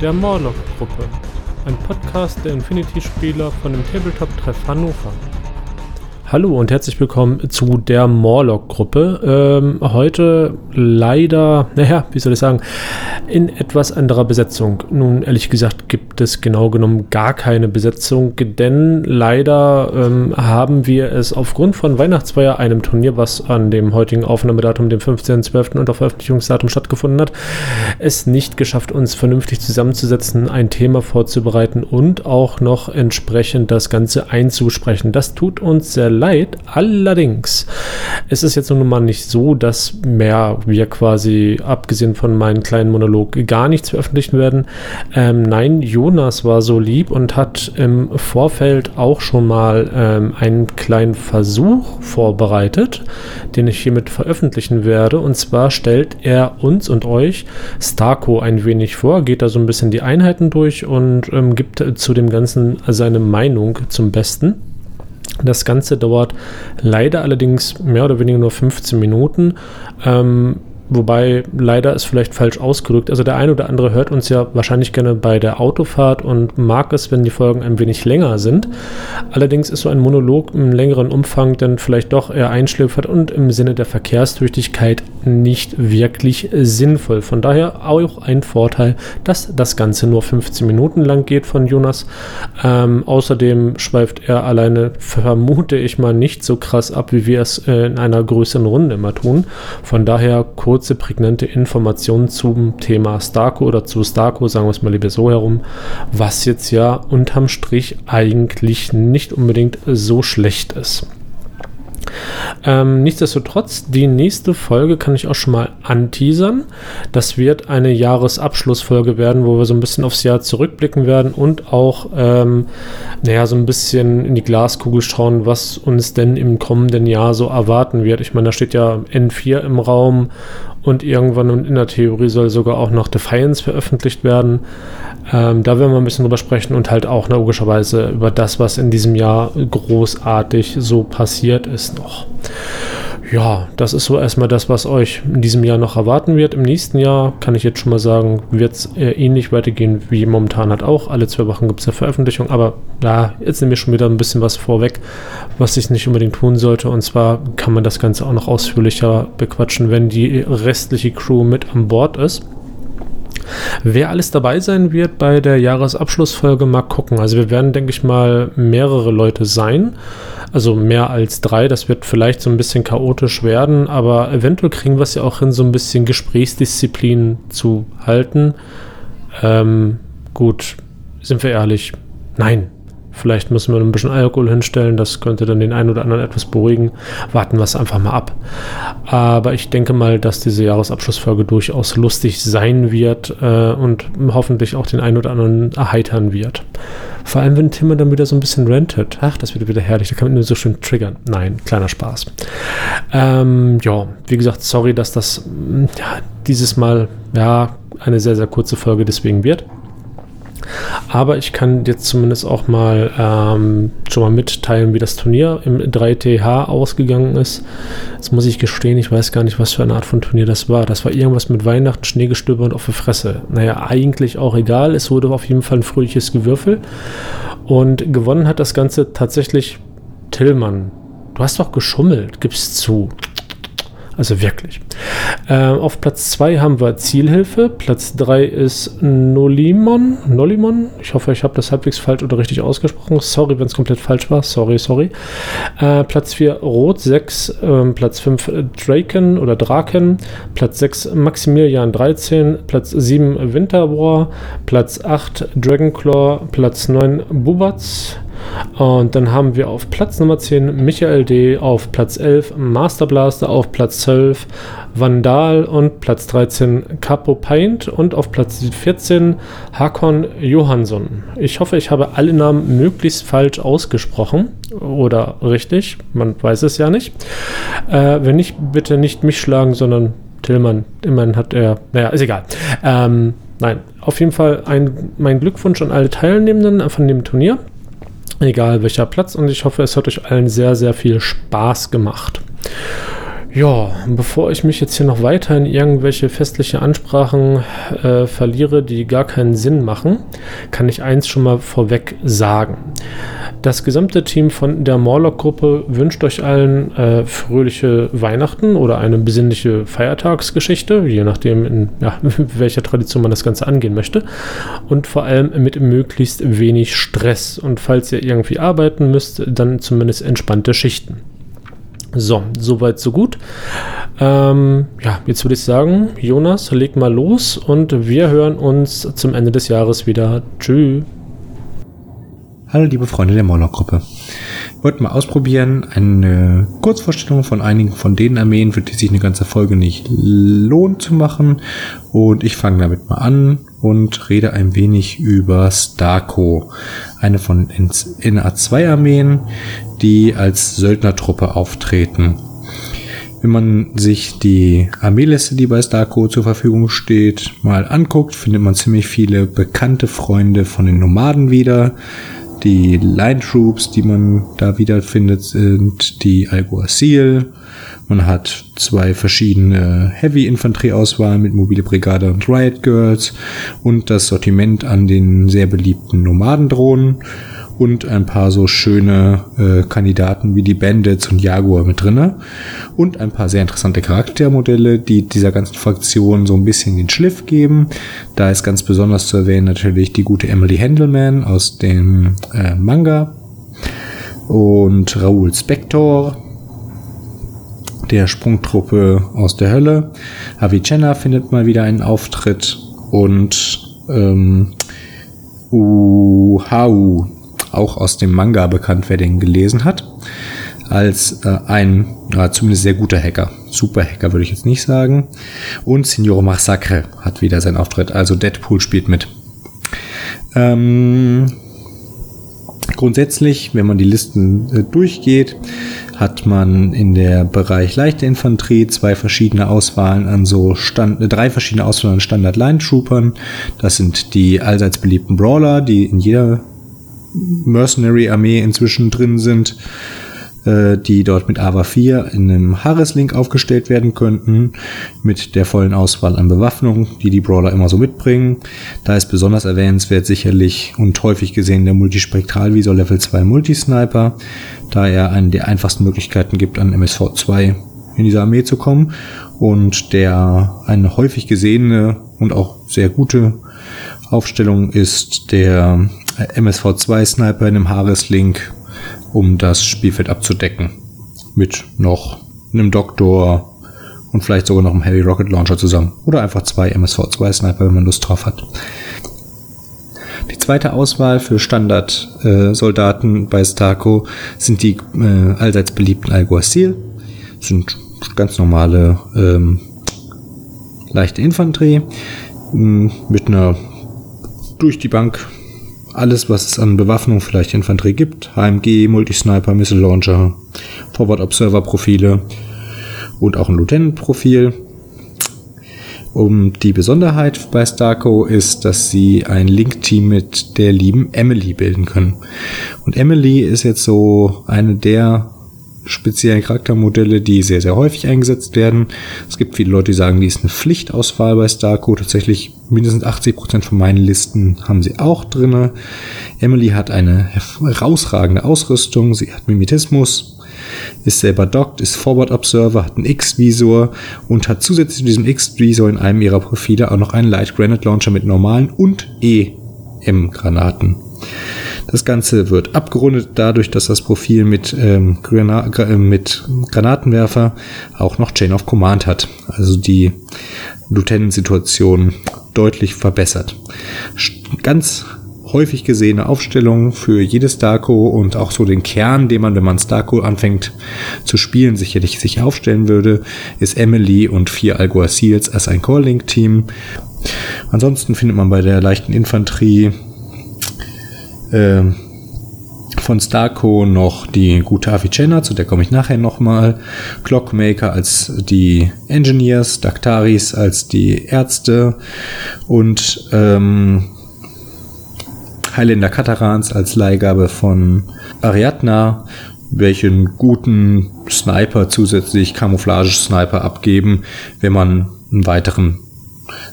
der Morlock-Gruppe, ein Podcast der Infinity-Spieler von dem Tabletop-Treff Hannover. Hallo und herzlich willkommen zu der Morlock-Gruppe. Ähm, heute leider, naja, wie soll ich sagen, in etwas anderer Besetzung. Nun, ehrlich gesagt, gibt es genau genommen gar keine Besetzung, denn leider ähm, haben wir es aufgrund von Weihnachtsfeier, einem Turnier, was an dem heutigen Aufnahmedatum, dem 15.12. und auf Veröffentlichungsdatum stattgefunden hat, es nicht geschafft, uns vernünftig zusammenzusetzen, ein Thema vorzubereiten und auch noch entsprechend das Ganze einzusprechen. Das tut uns sehr leid. Allerdings ist es jetzt nun mal nicht so, dass mehr wir quasi, abgesehen von meinem kleinen Monolog, gar nichts veröffentlichen werden. Ähm, nein, Jonas war so lieb und hat im Vorfeld auch schon mal ähm, einen kleinen Versuch vorbereitet, den ich hiermit veröffentlichen werde. Und zwar stellt er uns und euch Starco ein wenig vor, geht da so ein bisschen die Einheiten durch und ähm, gibt zu dem Ganzen seine Meinung zum Besten. Das Ganze dauert leider allerdings mehr oder weniger nur 15 Minuten. Ähm, Wobei leider ist vielleicht falsch ausgedrückt. Also der eine oder andere hört uns ja wahrscheinlich gerne bei der Autofahrt und mag es, wenn die Folgen ein wenig länger sind. Allerdings ist so ein Monolog im längeren Umfang dann vielleicht doch eher einschläfert und im Sinne der Verkehrstüchtigkeit nicht wirklich sinnvoll. Von daher auch ein Vorteil, dass das Ganze nur 15 Minuten lang geht von Jonas. Ähm, außerdem schweift er alleine, vermute ich mal, nicht so krass ab, wie wir es äh, in einer größeren Runde immer tun. Von daher kurz kurze, prägnante Informationen zum Thema Starco oder zu Starco, sagen wir es mal lieber so herum, was jetzt ja unterm Strich eigentlich nicht unbedingt so schlecht ist. Ähm, nichtsdestotrotz, die nächste Folge kann ich auch schon mal anteasern. Das wird eine Jahresabschlussfolge werden, wo wir so ein bisschen aufs Jahr zurückblicken werden und auch, ähm, naja, so ein bisschen in die Glaskugel schauen, was uns denn im kommenden Jahr so erwarten wird. Ich meine, da steht ja N4 im Raum und irgendwann und in der Theorie soll sogar auch noch Defiance veröffentlicht werden. Ähm, da werden wir ein bisschen drüber sprechen und halt auch logischerweise über das, was in diesem Jahr großartig so passiert ist noch. Ja, das ist so erstmal das, was euch in diesem Jahr noch erwarten wird. Im nächsten Jahr kann ich jetzt schon mal sagen, wird es ähnlich weitergehen wie momentan hat auch. Alle zwei Wochen gibt es eine Veröffentlichung, aber ja, jetzt nehme ich schon wieder ein bisschen was vorweg, was ich nicht unbedingt tun sollte. Und zwar kann man das Ganze auch noch ausführlicher bequatschen, wenn die restliche Crew mit an Bord ist. Wer alles dabei sein wird bei der Jahresabschlussfolge, mal gucken. Also wir werden, denke ich mal, mehrere Leute sein. Also mehr als drei. Das wird vielleicht so ein bisschen chaotisch werden, aber eventuell kriegen wir es ja auch hin, so ein bisschen Gesprächsdisziplin zu halten. Ähm, gut, sind wir ehrlich? Nein, Vielleicht müssen wir ein bisschen Alkohol hinstellen, das könnte dann den einen oder anderen etwas beruhigen. Warten wir es einfach mal ab. Aber ich denke mal, dass diese Jahresabschlussfolge durchaus lustig sein wird äh, und hoffentlich auch den einen oder anderen erheitern wird. Vor allem, wenn Timmer dann wieder so ein bisschen rentet. Ach, das wird wieder herrlich. Da kann man nur so schön triggern. Nein, kleiner Spaß. Ähm, ja, wie gesagt, sorry, dass das ja, dieses Mal ja eine sehr, sehr kurze Folge deswegen wird. Aber ich kann jetzt zumindest auch mal ähm, schon mal mitteilen, wie das Turnier im 3TH ausgegangen ist. Jetzt muss ich gestehen, ich weiß gar nicht, was für eine Art von Turnier das war. Das war irgendwas mit Weihnachten, Schneegestöber und auf der Fresse. Naja, eigentlich auch egal. Es wurde auf jeden Fall ein fröhliches Gewürfel. Und gewonnen hat das Ganze tatsächlich Tillmann. Du hast doch geschummelt, gib's zu. Also wirklich. Äh, auf Platz 2 haben wir Zielhilfe. Platz 3 ist Nolimon. Nolimon. Ich hoffe, ich habe das halbwegs falsch oder richtig ausgesprochen. Sorry, wenn es komplett falsch war. Sorry, sorry. Äh, Platz 4 Rot 6. Äh, Platz 5 Draken oder Draken. Platz 6 Maximilian 13. Platz 7 Winterwar. Platz 8 Dragonclaw. Platz 9 Bubatz. Und dann haben wir auf Platz Nummer 10 Michael D., auf Platz 11 Master Blaster, auf Platz 12 Vandal und Platz 13 Capo Paint und auf Platz 14 Hakon Johansson. Ich hoffe, ich habe alle Namen möglichst falsch ausgesprochen oder richtig, man weiß es ja nicht. Äh, wenn nicht, bitte nicht mich schlagen, sondern Tillmann. Immerhin hat er, naja, ist egal. Ähm, nein, auf jeden Fall ein, mein Glückwunsch an alle Teilnehmenden von dem Turnier egal welcher Platz. Und ich hoffe, es hat euch allen sehr, sehr viel Spaß gemacht. Ja, bevor ich mich jetzt hier noch weiter in irgendwelche festliche Ansprachen äh, verliere, die gar keinen Sinn machen, kann ich eins schon mal vorweg sagen. Das gesamte Team von der Morlock-Gruppe wünscht euch allen äh, fröhliche Weihnachten oder eine besinnliche Feiertagsgeschichte, je nachdem, in ja, welcher Tradition man das Ganze angehen möchte. Und vor allem mit möglichst wenig Stress. Und falls ihr irgendwie arbeiten müsst, dann zumindest entspannte Schichten. So, soweit, so gut. Ähm, ja, jetzt würde ich sagen, Jonas, leg mal los und wir hören uns zum Ende des Jahres wieder. Tschüss. Hallo liebe Freunde der Moloch-Gruppe. Wir wollten mal ausprobieren, eine Kurzvorstellung von einigen von den Armeen, für die sich eine ganze Folge nicht lohnt zu machen. Und ich fange damit mal an und rede ein wenig über Starco, eine von NA2-Armeen, die als Söldnertruppe auftreten. Wenn man sich die Armeeliste, die bei Starco zur Verfügung steht, mal anguckt, findet man ziemlich viele bekannte Freunde von den Nomaden wieder. Die Line Troops, die man da wiederfindet, sind die Alguacil, man hat zwei verschiedene Heavy-Infanterieauswahlen mit Mobile Brigade und Riot Girls und das Sortiment an den sehr beliebten Nomadendrohnen und ein paar so schöne äh, Kandidaten wie die Bandits und Jaguar mit drinne und ein paar sehr interessante Charaktermodelle, die dieser ganzen Fraktion so ein bisschen den Schliff geben. Da ist ganz besonders zu erwähnen natürlich die gute Emily Handelman aus dem äh, Manga und Raoul Spector der Sprungtruppe aus der Hölle. Avicenna findet mal wieder einen Auftritt und ähm, Uhau, auch aus dem Manga bekannt, wer den gelesen hat, als äh, ein ja, zumindest sehr guter Hacker. Super Hacker würde ich jetzt nicht sagen. Und Signor Massacre hat wieder seinen Auftritt, also Deadpool spielt mit. Ähm, grundsätzlich, wenn man die Listen äh, durchgeht, hat man in der Bereich leichte Infanterie zwei verschiedene Auswahlen an so Stand, äh, drei verschiedene Auswahlen an Standard Line Troopern. Das sind die allseits beliebten Brawler, die in jeder Mercenary Armee inzwischen drin sind. Äh, die dort mit AVA 4 in einem Harris-Link aufgestellt werden könnten, mit der vollen Auswahl an Bewaffnung, die die Brawler immer so mitbringen. Da ist besonders erwähnenswert sicherlich und häufig gesehen der Multispektralvisor Level 2 Multisniper, da er eine der einfachsten Möglichkeiten gibt, an MSV 2 in diese Armee zu kommen und der eine häufig gesehene und auch sehr gute Aufstellung ist der MSV 2 Sniper in einem Harris-Link um das Spielfeld abzudecken. Mit noch einem Doktor und vielleicht sogar noch einem Heavy Rocket Launcher zusammen. Oder einfach zwei MSV2 Sniper, wenn man Lust drauf hat. Die zweite Auswahl für Standard-Soldaten äh, bei Starco sind die äh, allseits beliebten Alguacil. Sind ganz normale ähm, leichte Infanterie mit einer durch die Bank alles, was es an Bewaffnung vielleicht Infanterie gibt. HMG, Multisniper, Missile Launcher, Forward Observer Profile und auch ein Lieutenant Profil. Um die Besonderheit bei Starco ist, dass sie ein Link-Team mit der lieben Emily bilden können. Und Emily ist jetzt so eine der speziellen Charaktermodelle, die sehr, sehr häufig eingesetzt werden. Es gibt viele Leute, die sagen, die ist eine Pflichtauswahl bei Starco. Tatsächlich mindestens 80 Prozent von meinen Listen haben sie auch drinne. Emily hat eine herausragende Ausrüstung. Sie hat Mimetismus, ist selber dockt, ist Forward Observer, hat einen X-Visor und hat zusätzlich zu diesem X-Visor in einem ihrer Profile auch noch einen Light Granite Launcher mit normalen und EM-Granaten. Das Ganze wird abgerundet dadurch, dass das Profil mit, ähm, Grana äh, mit Granatenwerfer auch noch Chain of Command hat. Also die Lieutenant-Situation deutlich verbessert. Ganz häufig gesehene Aufstellung für jedes Starco und auch so den Kern, den man, wenn man Starco anfängt zu spielen, sicherlich sich aufstellen würde, ist Emily und vier Alguacils als ein Core-Link-Team. Ansonsten findet man bei der leichten Infanterie äh, von Starco noch die gute Avicenna, zu der komme ich nachher nochmal. Clockmaker als die Engineers, Dactaris als die Ärzte und ähm, Highlander Katarans als Leihgabe von Ariadna welchen guten Sniper zusätzlich Camouflage-Sniper abgeben, wenn man einen weiteren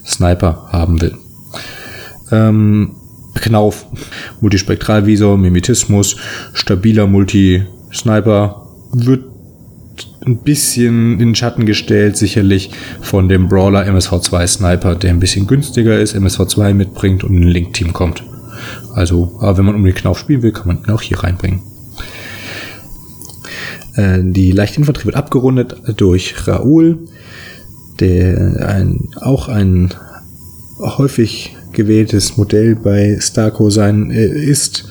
Sniper haben will. Ähm, Knauf, Multispektralvisor, Mimetismus, stabiler Multi-Sniper wird ein bisschen in den Schatten gestellt, sicherlich von dem Brawler MSV2 Sniper, der ein bisschen günstiger ist, MSV2 mitbringt und in ein Link-Team kommt. Also, aber wenn man um den Knauf spielen will, kann man ihn auch hier reinbringen. Äh, die Leichtinfanterie wird abgerundet durch Raoul, der ein, auch ein häufig gewähltes Modell bei Starco sein äh, ist,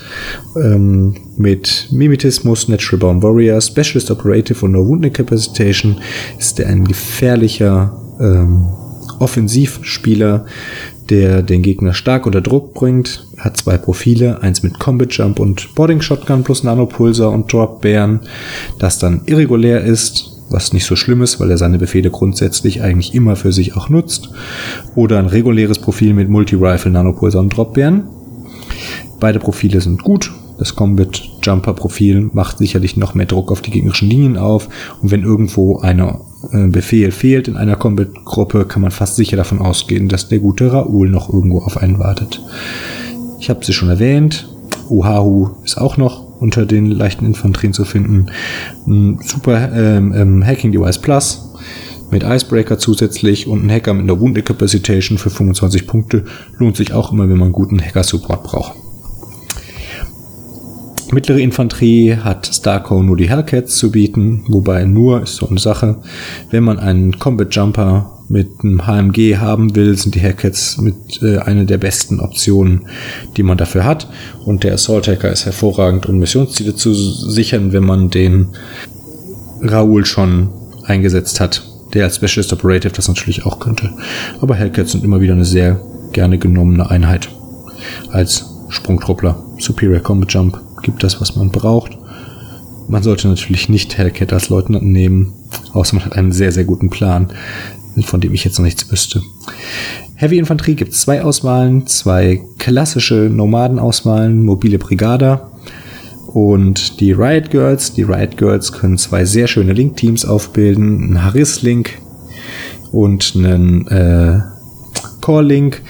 ähm, mit Mimetismus, Natural Born Warrior, Specialist Operative und No Wound Incapacitation ist er ein gefährlicher ähm, Offensivspieler, der den Gegner stark unter Druck bringt. Hat zwei Profile, eins mit Combat Jump und Boarding Shotgun plus Nanopulsar und Drop Bären, das dann irregulär ist, was nicht so schlimm ist, weil er seine Befehle grundsätzlich eigentlich immer für sich auch nutzt. Oder ein reguläres Profil mit Multi-Rifle, Nanopulsar und Drop Bären. Beide Profile sind gut, das Combat Jumper Profil macht sicherlich noch mehr Druck auf die gegnerischen Linien auf. Und wenn irgendwo ein äh, Befehl fehlt in einer Combat Gruppe, kann man fast sicher davon ausgehen, dass der gute Raoul noch irgendwo auf einen wartet. Ich habe sie schon erwähnt. Uhahu ist auch noch unter den leichten Infanterien zu finden. Ein super ähm, ähm, Hacking Device Plus mit Icebreaker zusätzlich und ein Hacker mit einer Wound Incapacitation für 25 Punkte lohnt sich auch immer, wenn man guten Hacker-Support braucht. Mittlere Infanterie hat Starco nur die Hellcats zu bieten, wobei nur ist so eine Sache. Wenn man einen Combat Jumper mit einem HMG haben will, sind die Hellcats mit äh, eine der besten Optionen, die man dafür hat. Und der Assault Hacker ist hervorragend, um Missionsziele zu sichern, wenn man den Raoul schon eingesetzt hat, der als Specialist Operative das natürlich auch könnte. Aber Hellcats sind immer wieder eine sehr gerne genommene Einheit als Sprungtruppler. Superior Combat Jump gibt das, was man braucht. Man sollte natürlich nicht Hellcat als Leutnant nehmen, außer man hat einen sehr, sehr guten Plan, von dem ich jetzt noch nichts wüsste. Heavy Infanterie gibt es zwei Auswahlen, zwei klassische Nomadenauswahlen, mobile Brigada und die Riot Girls. Die Riot Girls können zwei sehr schöne Link-Teams aufbilden, ein Harris-Link und einen äh, Core-Link,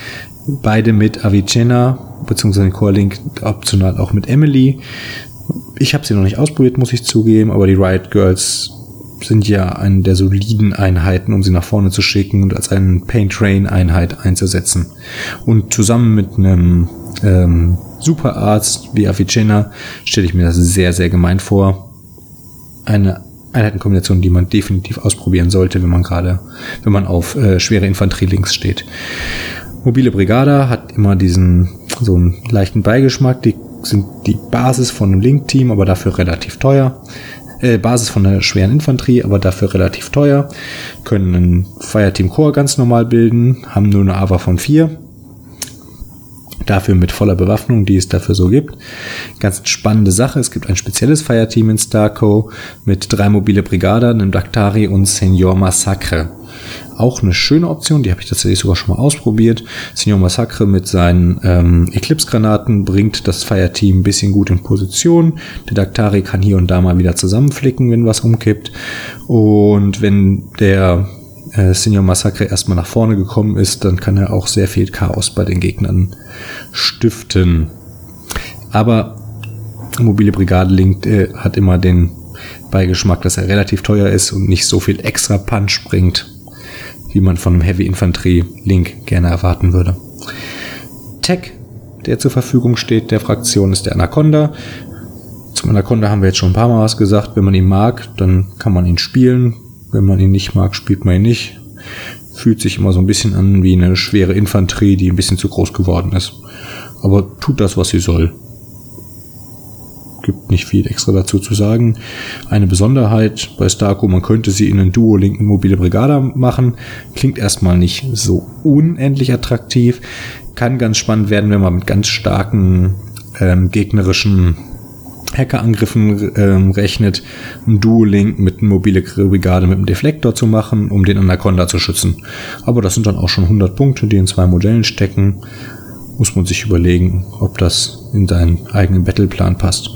beide mit Avicenna beziehungsweise Core Link optional auch mit Emily. Ich habe sie noch nicht ausprobiert, muss ich zugeben, aber die Riot Girls sind ja eine der soliden Einheiten, um sie nach vorne zu schicken und als eine Paint Train Einheit einzusetzen. Und zusammen mit einem ähm, Superarzt wie Avicenna stelle ich mir das sehr, sehr gemein vor. Eine Einheitenkombination, die man definitiv ausprobieren sollte, wenn man gerade, wenn man auf äh, schwere Infanterie-Links steht. Mobile Brigada hat immer diesen so einen leichten Beigeschmack. Die sind die Basis von einem Link-Team, aber dafür relativ teuer. Äh, Basis von einer schweren Infanterie, aber dafür relativ teuer. Können ein Fireteam Core ganz normal bilden, haben nur eine AVA von 4. Dafür mit voller Bewaffnung, die es dafür so gibt. Ganz spannende Sache. Es gibt ein spezielles Fireteam in Starco mit drei mobile Brigader, einem Daktari und Senior Massacre auch eine schöne Option, die habe ich tatsächlich sogar schon mal ausprobiert. Senior Massacre mit seinen ähm, Eclipse-Granaten bringt das Fireteam ein bisschen gut in Position. Der Daktari kann hier und da mal wieder zusammenflicken, wenn was umkippt. Und wenn der äh, Senior Massacre erstmal nach vorne gekommen ist, dann kann er auch sehr viel Chaos bei den Gegnern stiften. Aber mobile Brigade Link äh, hat immer den Beigeschmack, dass er relativ teuer ist und nicht so viel extra Punch bringt wie man von einem Heavy Infanterie Link gerne erwarten würde. Tech, der zur Verfügung steht, der Fraktion ist der Anaconda. Zum Anaconda haben wir jetzt schon ein paar Mal was gesagt. Wenn man ihn mag, dann kann man ihn spielen. Wenn man ihn nicht mag, spielt man ihn nicht. Fühlt sich immer so ein bisschen an wie eine schwere Infanterie, die ein bisschen zu groß geworden ist. Aber tut das, was sie soll gibt nicht viel extra dazu zu sagen. Eine Besonderheit bei Starco, man könnte sie in einen Duo linken mobile Brigada machen. Klingt erstmal nicht so unendlich attraktiv. Kann ganz spannend werden, wenn man mit ganz starken ähm, gegnerischen Hackerangriffen ähm, rechnet, ein Duo-Link mit einer mobile Brigade mit einem Deflektor zu machen, um den Anaconda zu schützen. Aber das sind dann auch schon 100 Punkte, die in zwei Modellen stecken. Muss man sich überlegen, ob das in seinen eigenen Battleplan passt.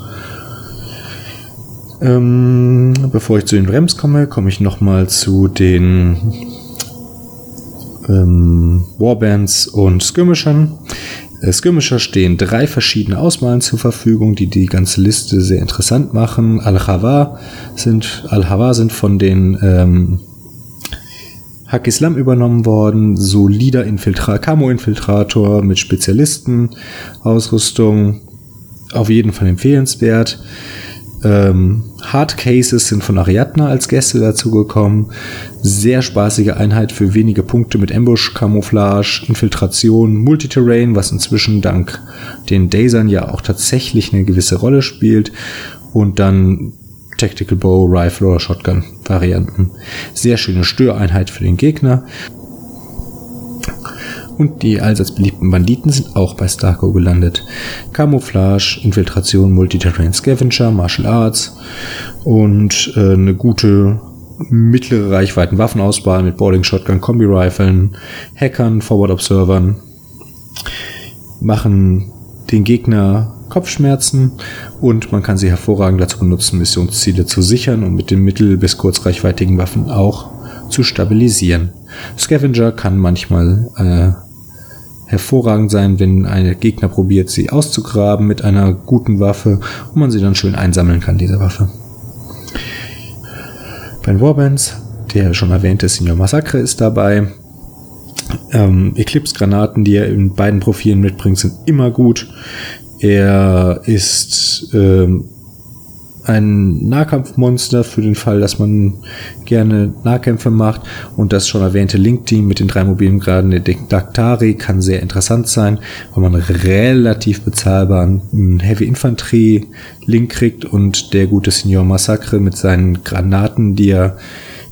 Ähm, bevor ich zu den Rems komme, komme ich nochmal zu den ähm, Warbands und Skirmishern. Äh, Skirmisher stehen drei verschiedene Auswahlen zur Verfügung, die die ganze Liste sehr interessant machen. Al-Hawa sind, Al sind von den ähm, Hak Islam übernommen worden, solider Infiltra Camo-Infiltrator mit Spezialisten, Ausrüstung, auf jeden Fall empfehlenswert. Ähm, Hard Cases sind von Ariadna als Gäste dazugekommen. Sehr spaßige Einheit für wenige Punkte mit Ambush, Camouflage, Infiltration, Multiterrain, was inzwischen dank den Dazern ja auch tatsächlich eine gewisse Rolle spielt. Und dann Tactical Bow, Rifle oder Shotgun Varianten. Sehr schöne Störeinheit für den Gegner. Und die allseits beliebten Banditen sind auch bei Starco gelandet. Camouflage, Infiltration, Multiterrain Scavenger, Martial Arts und äh, eine gute mittlere Reichweiten Waffenauswahl mit Boarding Shotgun, Kombi Riflen, Hackern, Forward Observern machen den Gegner Kopfschmerzen und man kann sie hervorragend dazu benutzen, Missionsziele zu sichern und mit den mittel- bis kurzreichweitigen Waffen auch zu stabilisieren. Scavenger kann manchmal äh, hervorragend sein, wenn ein Gegner probiert, sie auszugraben mit einer guten Waffe und man sie dann schön einsammeln kann, diese Waffe. Bei Warbands, der schon erwähnte Senior Massacre ist dabei. Ähm, Eclipse-Granaten, die er in beiden Profilen mitbringt, sind immer gut. Er ist ähm, ein Nahkampfmonster für den Fall, dass man gerne Nahkämpfe macht. Und das schon erwähnte Link-Team mit den drei mobilen Graden der Daktari kann sehr interessant sein, weil man relativ bezahlbaren Heavy Infanterie Link kriegt und der gute Senior Massacre mit seinen Granaten, die er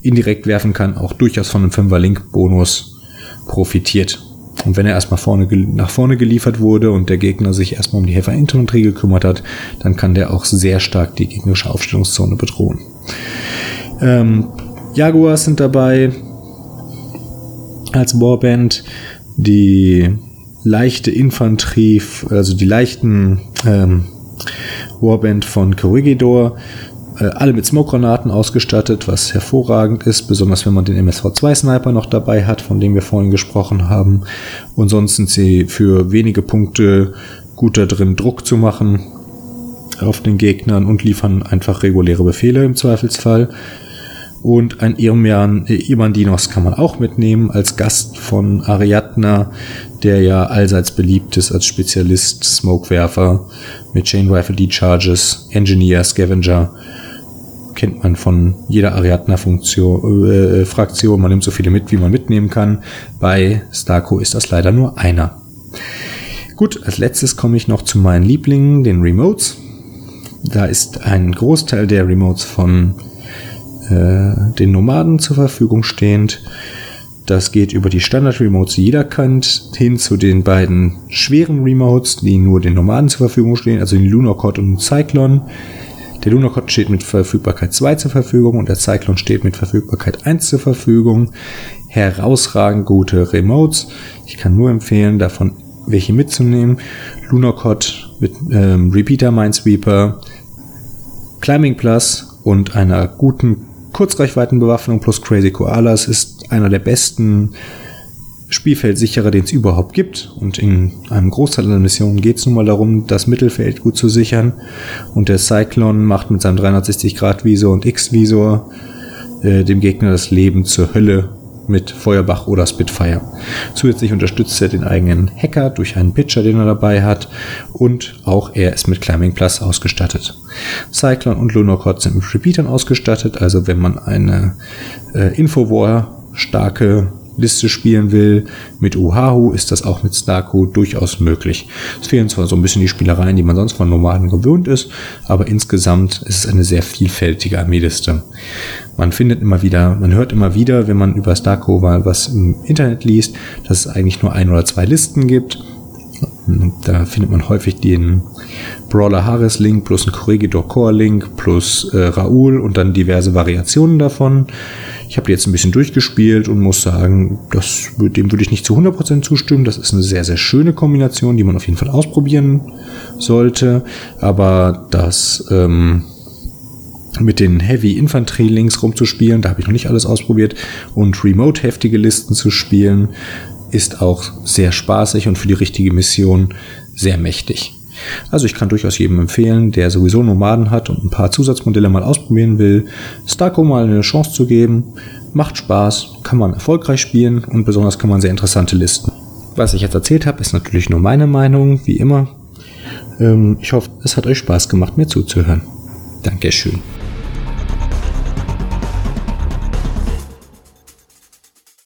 indirekt werfen kann, auch durchaus von einem 5er Link Bonus profitiert. Und wenn er erstmal vorne, nach vorne geliefert wurde und der Gegner sich erstmal um die Helferinfanterie gekümmert hat, dann kann der auch sehr stark die gegnerische Aufstellungszone bedrohen. Ähm, Jaguars sind dabei als Warband. Die leichte Infanterie, also die leichten ähm, Warband von Corregidor äh, alle mit Smoke-Granaten ausgestattet, was hervorragend ist, besonders wenn man den MSV2-Sniper noch dabei hat, von dem wir vorhin gesprochen haben. Und sonst sind sie für wenige Punkte gut da drin, Druck zu machen auf den Gegnern und liefern einfach reguläre Befehle im Zweifelsfall. Und ein Irmian, äh, kann man auch mitnehmen als Gast von Ariadna, der ja allseits beliebt ist als Spezialist, Smokewerfer mit Chain Rifle Decharges, Engineer, Scavenger kennt man von jeder Ariadna-Funktion, äh. Man nimmt so viele mit, wie man mitnehmen kann. Bei Starco ist das leider nur einer. Gut, als letztes komme ich noch zu meinen Lieblingen, den Remotes. Da ist ein Großteil der Remotes von äh, den Nomaden zur Verfügung stehend. Das geht über die Standard-Remotes, die jeder kennt, hin zu den beiden schweren Remotes, die nur den Nomaden zur Verfügung stehen, also den Lunarcod und den Cyclone. Der Lunarcod steht mit Verfügbarkeit 2 zur Verfügung und der Cyclone steht mit Verfügbarkeit 1 zur Verfügung. Herausragend gute Remotes. Ich kann nur empfehlen, davon welche mitzunehmen. Lunarcod mit ähm, Repeater Minesweeper, Climbing Plus und einer guten Kurzreichweitenbewaffnung plus Crazy Koalas ist einer der besten Spielfeldsicherer, den es überhaupt gibt. Und in einem Großteil der Missionen geht es nun mal darum, das Mittelfeld gut zu sichern. Und der Cyclone macht mit seinem 360-Grad-Visor und X-Visor äh, dem Gegner das Leben zur Hölle mit Feuerbach oder Spitfire. Zusätzlich unterstützt er den eigenen Hacker durch einen Pitcher, den er dabei hat. Und auch er ist mit Climbing Plus ausgestattet. Cyclone und Lunarcod sind mit Repeatern ausgestattet. Also wenn man eine äh, Infowar starke Liste spielen will. Mit Uhahu ist das auch mit Starco durchaus möglich. Es fehlen zwar so ein bisschen die Spielereien, die man sonst von Nomaden gewöhnt ist, aber insgesamt ist es eine sehr vielfältige Armeeliste. Man findet immer wieder, man hört immer wieder, wenn man über Starco was im Internet liest, dass es eigentlich nur ein oder zwei Listen gibt. Da findet man häufig den Brawler Harris Link plus ein Corregidor Core Link plus äh, Raoul und dann diverse Variationen davon. Ich habe die jetzt ein bisschen durchgespielt und muss sagen, das, dem würde ich nicht zu 100% zustimmen. Das ist eine sehr, sehr schöne Kombination, die man auf jeden Fall ausprobieren sollte. Aber das ähm, mit den Heavy Infanterie Links rumzuspielen. Da habe ich noch nicht alles ausprobiert. Und Remote heftige Listen zu spielen, ist auch sehr spaßig und für die richtige Mission sehr mächtig. Also ich kann durchaus jedem empfehlen, der sowieso Nomaden hat und ein paar Zusatzmodelle mal ausprobieren will, Starco mal eine Chance zu geben. Macht Spaß, kann man erfolgreich spielen und besonders kann man sehr interessante Listen. Was ich jetzt erzählt habe, ist natürlich nur meine Meinung, wie immer. Ähm, ich hoffe, es hat euch Spaß gemacht, mir zuzuhören. Dankeschön.